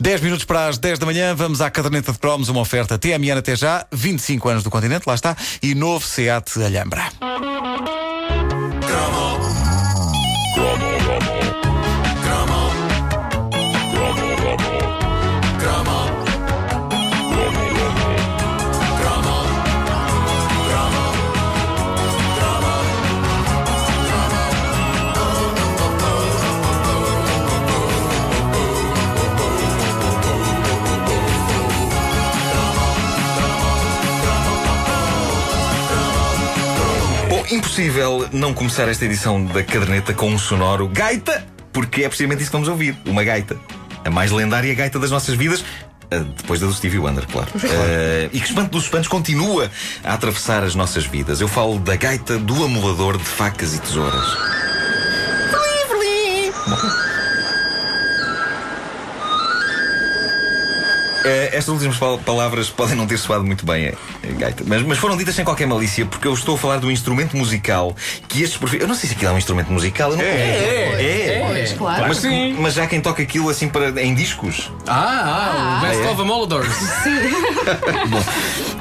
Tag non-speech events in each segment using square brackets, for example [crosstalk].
10 minutos para as 10 da manhã, vamos à caderneta de cromos, uma oferta TMN até já, 25 anos do continente, lá está, e novo SEAT Alhambra. Impossível não começar esta edição da caderneta com um sonoro gaita, porque é precisamente isso que vamos ouvir, uma gaita. A mais lendária gaita das nossas vidas. ah, Depois da do Stevie Wonder, claro. Ah, e que espanto dos espantos continua a atravessar as nossas vidas. Eu falo da gaita do amulador de facas e tesouras. Eh, estas últimas pal- palavras podem não ter soado muito bem, eh, gaita, mas, mas foram ditas sem qualquer malícia, porque eu estou a falar do instrumento musical que estes profi- Eu não sei se aquilo é um instrumento musical, eu não é, é, Pois, claro. Mas, sim. mas já quem toca aquilo assim para, em discos. Ah, ah, o Best é? of Amoladors. [laughs]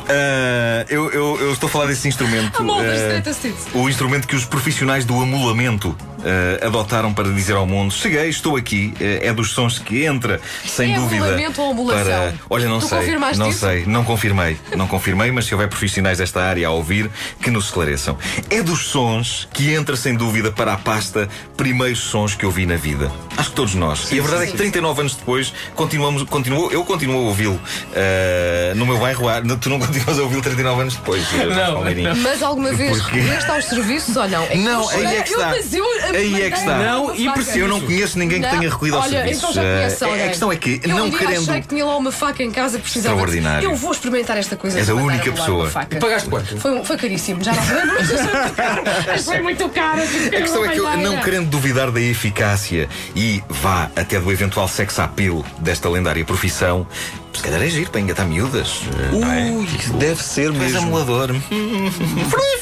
Ah, eu, eu- eu estou a falar desse instrumento. Ah, o instrumento que os profissionais do amulamento ah, adotaram para dizer ao mundo: Cheguei, estou aqui. Ah, é dos sons que entra, sem É dúvida. ou? Para... Olha, não Tu sei. confirmaste Não isso? sei, não confirmei. Não confirmei, mas se houver profissionais desta área a ouvir, que nos esclareçam. É dos sons que entra, sem dúvida, para a pasta primeiros sons que eu vi na vida. Acho que todos nós. e a verdade é que 39 anos depois, continuamos, continuo, eu continuo a ouvi-lo. Ah, no meu bairro, tu não continuas a ouvi-lo 39 anos depois. Não, Palmeirinho. Mas alguma vez regreste aos serviços ou não? É Não, eu aí é que eu- está. mas eu- Aí é que está. Não, e preciso. Eu não conheço ninguém que tenha recolhido aos Olha, serviços. então já conheço Ah, alguém. a questão é que, eu não um dia querendo. achei que tinha lá uma faca em casa precisava. de- Extraordinário. Eu vou experimentar esta coisa. És de a mandar única pessoa. uma faca. Pagaste quanto? Foi, foi caríssimo, já não lembro, [laughs] mas achei muito caro. Achei muito caro. A questão é que eu, não querendo duvidar da eficácia e vá até do eventual sex appeal desta lendária profissão, se calhar é giro para engatar miúdas. não é? Ui, deve ser Tu és mesmo. amulador. [laughs] Free,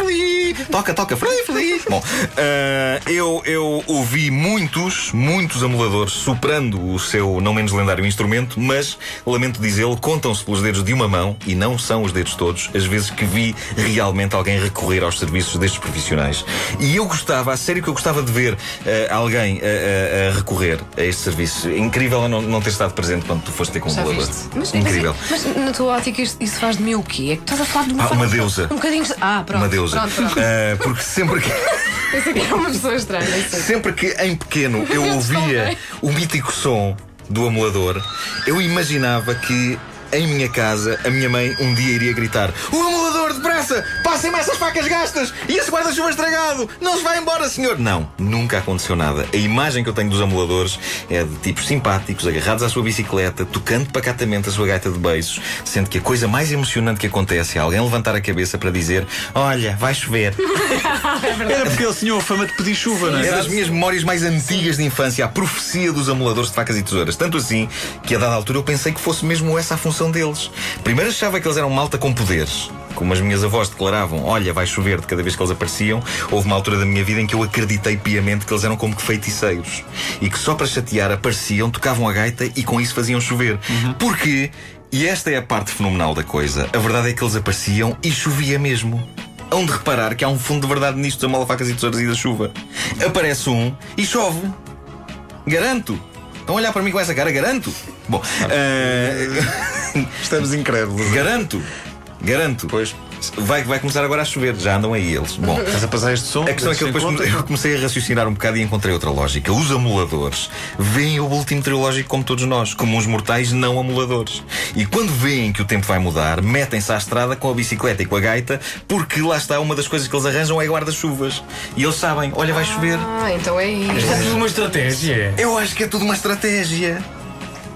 Toca, toca, free, free. Bom, ah, eu, eu ouvi muitos, muitos amuladores soprando o seu não menos lendário instrumento, mas, lamento dizê-lo, contam-se pelos dedos de uma mão, e não são os dedos todos, as vezes que vi realmente alguém recorrer aos serviços destes profissionais. E eu gostava, a sério que eu gostava de ver ah, alguém ah, ah, a recorrer a este serviço. Incrível não, não ter estado presente quando tu foste ter com um Já amulador. Mas, Incrível. Mas, mas na tua ótica isso faz de mim o quê? É que estás a falar de uma Ah, uma deusa. Um bocadinho. Ah, pronto. Uma deusa. Pronto, pronto. Ah, porque sempre que. [laughs] Pensei que era uma pessoa estranha. Sempre que em pequeno [laughs] eu ouvia o mítico som do amulador, eu imaginava que em minha casa a minha mãe um dia iria gritar: O amulador, depressa! Passem-me essas facas gastas! E esse guarda-chuva estragado! Não se vai embora, senhor! Não, nunca aconteceu nada. A imagem que eu tenho dos amuladores é de tipos simpáticos, agarrados à sua bicicleta, tocando pacatamente a sua gaita de beijos, sendo que a coisa mais emocionante que acontece é alguém levantar a cabeça para dizer: Olha, vai chover. [laughs] Era porque ele tinha a fama de pedir chuva, não É é? das minhas memórias mais antigas de infância, a profecia dos amuladores de facas e tesouras. Tanto assim que a dada altura eu pensei que fosse mesmo essa a função deles. Primeiro achava que eles eram malta com poderes. Como as minhas avós declaravam, olha, vai chover de cada vez que eles apareciam, houve uma altura da minha vida em que eu acreditei piamente que eles eram como que feiticeiros. E que só para chatear apareciam, tocavam a gaita e com isso faziam chover. Porque, e esta é a parte fenomenal da coisa, a verdade é que eles apareciam e chovia mesmo. Hão de reparar que há um fundo de verdade nisto da malafacas e tesouras e da chuva. Aparece um e chove. Garanto. Estão a olhar para mim com essa cara, garanto. Bom, [laughs] eh, Estamos incrédulos. garanto. Garanto. Pois. Vai, vai começar agora a chover, já andam aí eles. Bom, Estás a passar este som? a questão é que eu depois Sem come- [laughs] eu comecei a raciocinar um bocado e encontrei outra lógica. Os amuladores veem o último triológico como todos nós, como uns mortais não amuladores. E quando veem que o tempo vai mudar, metem-se à estrada com a bicicleta e com a gaita, porque lá está uma das coisas que eles arranjam é guarda-chuvas. E eles sabem, olha, vai chover. Ah, então é Isto isso. é tudo uma estratégia. Eu acho que é tudo uma estratégia.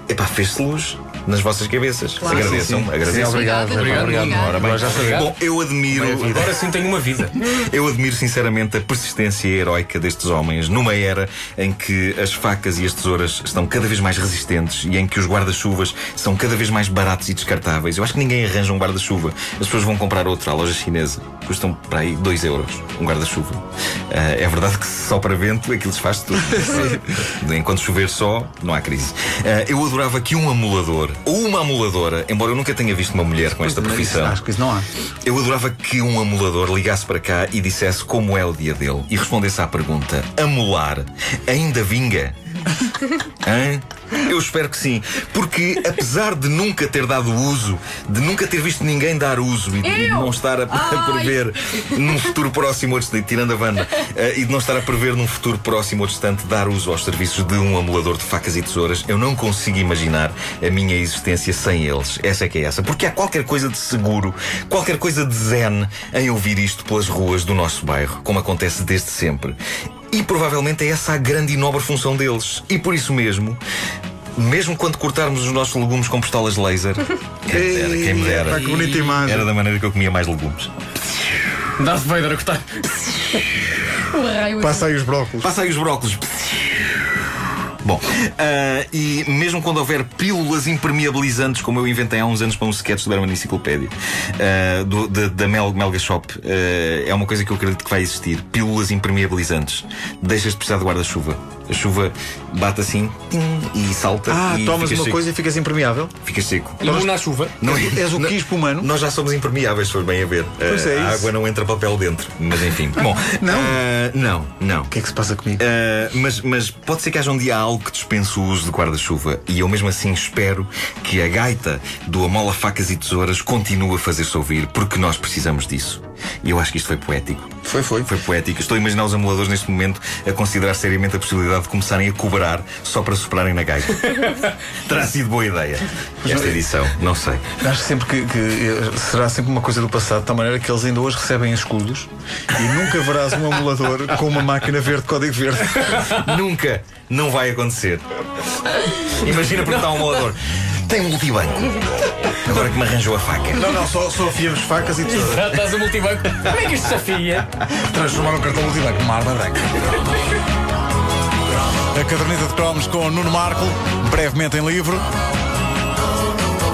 Epá, fez-se luz. Nas vossas cabeças. Agradeçam, agradeçam. Sim, obrigado. Obrigado, obrigado. obrigado. Ora bem. sabia. Bom, eu admiro. Agora [laughs] sim tenho uma vida. Eu admiro sinceramente a persistência heroica destes homens numa era em que as facas e as tesouras estão cada vez mais resistentes e em que os guarda-chuvas são cada vez mais baratos e descartáveis. Eu acho que ninguém arranja um guarda-chuva. As pessoas vão comprar outro à loja chinesa. Custam para aí 2 euros um guarda-chuva. Ah, é verdade que só para vento aquilo se faz tudo. [laughs] Enquanto chover só, não há crise. Ah, eu adorava que um amulador uma amuladora, embora eu nunca tenha visto uma mulher com esta profissão. Acho que isso não há. Eu adorava que um amulador ligasse para cá e dissesse como é o dia dele e respondesse à pergunta: amular ainda vinga? [laughs] Hã? Eu espero que sim, porque apesar de nunca ter dado uso, de nunca ter visto ninguém dar uso e de não estar a, [laughs] a prever num futuro próximo ou distante, tirando a Wanda, eh, e de não estar a prever num futuro próximo ou distante dar uso aos serviços de um amulador de facas e tesouras, eu não consigo imaginar a minha existência sem eles. Essa é que é essa. Porque há qualquer coisa de seguro, qualquer coisa de zen em ouvir isto pelas ruas do nosso bairro, como acontece desde sempre. E provavelmente é essa a grande e nobre função deles. E por isso mesmo. Mesmo quando cortarmos os nossos legumes com pistolas de laser, [laughs] quem me dera, quem me dera. Pá, que bonita imagem. Era da maneira que eu comia mais legumes. Darth Vader a cortar. O raio Passa aí os brócolos. Passa aí os brócolis. Bom, ah, e mesmo quando houver pílulas impermeabilizantes, como eu inventei há uns anos para um sketch do Berman Enciclopédia, do- da, Mel, Melga Shop, ah, é uma coisa que eu acredito que vai existir. Pílulas impermeabilizantes. Deixas de precisar de guarda-chuva. A chuva bate assim tim, e salta. Ah, e tomas uma seco. coisa e ficas impermeável. Ficas seco. Imune à chuva. Não És o não- quispo humano. Nós já somos impermeáveis, se for bem a ver. Pois é Ah, a isso. água não entra papel dentro. Mas enfim. Bom, Não? ah, não, não. O que é que se passa comigo? Uh, mas, mas pode ser que haja um dia algo que dispense o uso de guarda-chuva e eu mesmo assim espero que a gaita do Amola Facas e Tesouras continue a fazer-se ouvir porque nós precisamos disso. E eu acho que isto foi poético. Foi, foi. Foi poético. Estou a imaginar os amuladores neste momento a considerar seriamente a possibilidade de começarem a cobrar só para soprarem na gaita. [laughs] Terá sido boa ideia esta edição, não sei. Acho sempre que, que, eh, será sempre uma coisa do passado, de tal maneira que eles ainda hoje recebem escudos e nunca verás um amulador com uma máquina verde, código verde. Nunca, não vai acontecer. Imagina perguntar a um amulador: tem multibanco? Agora que me arranjou a faca. Não, não, só, só afiamos facas e tesouras. Já estás a multibanco. Como é que isto desafia? Transformar um cartão multibanco numa arma branca. A caderneta de cromos com Nuno Marco, brevemente em livro.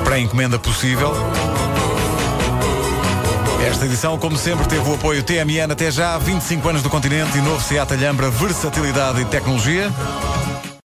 Pré-encomenda possível. Esta edição, como sempre, teve o apoio TMN até já, 25 anos do continente e novo Seat Alhambra, versatilidade e tecnologia.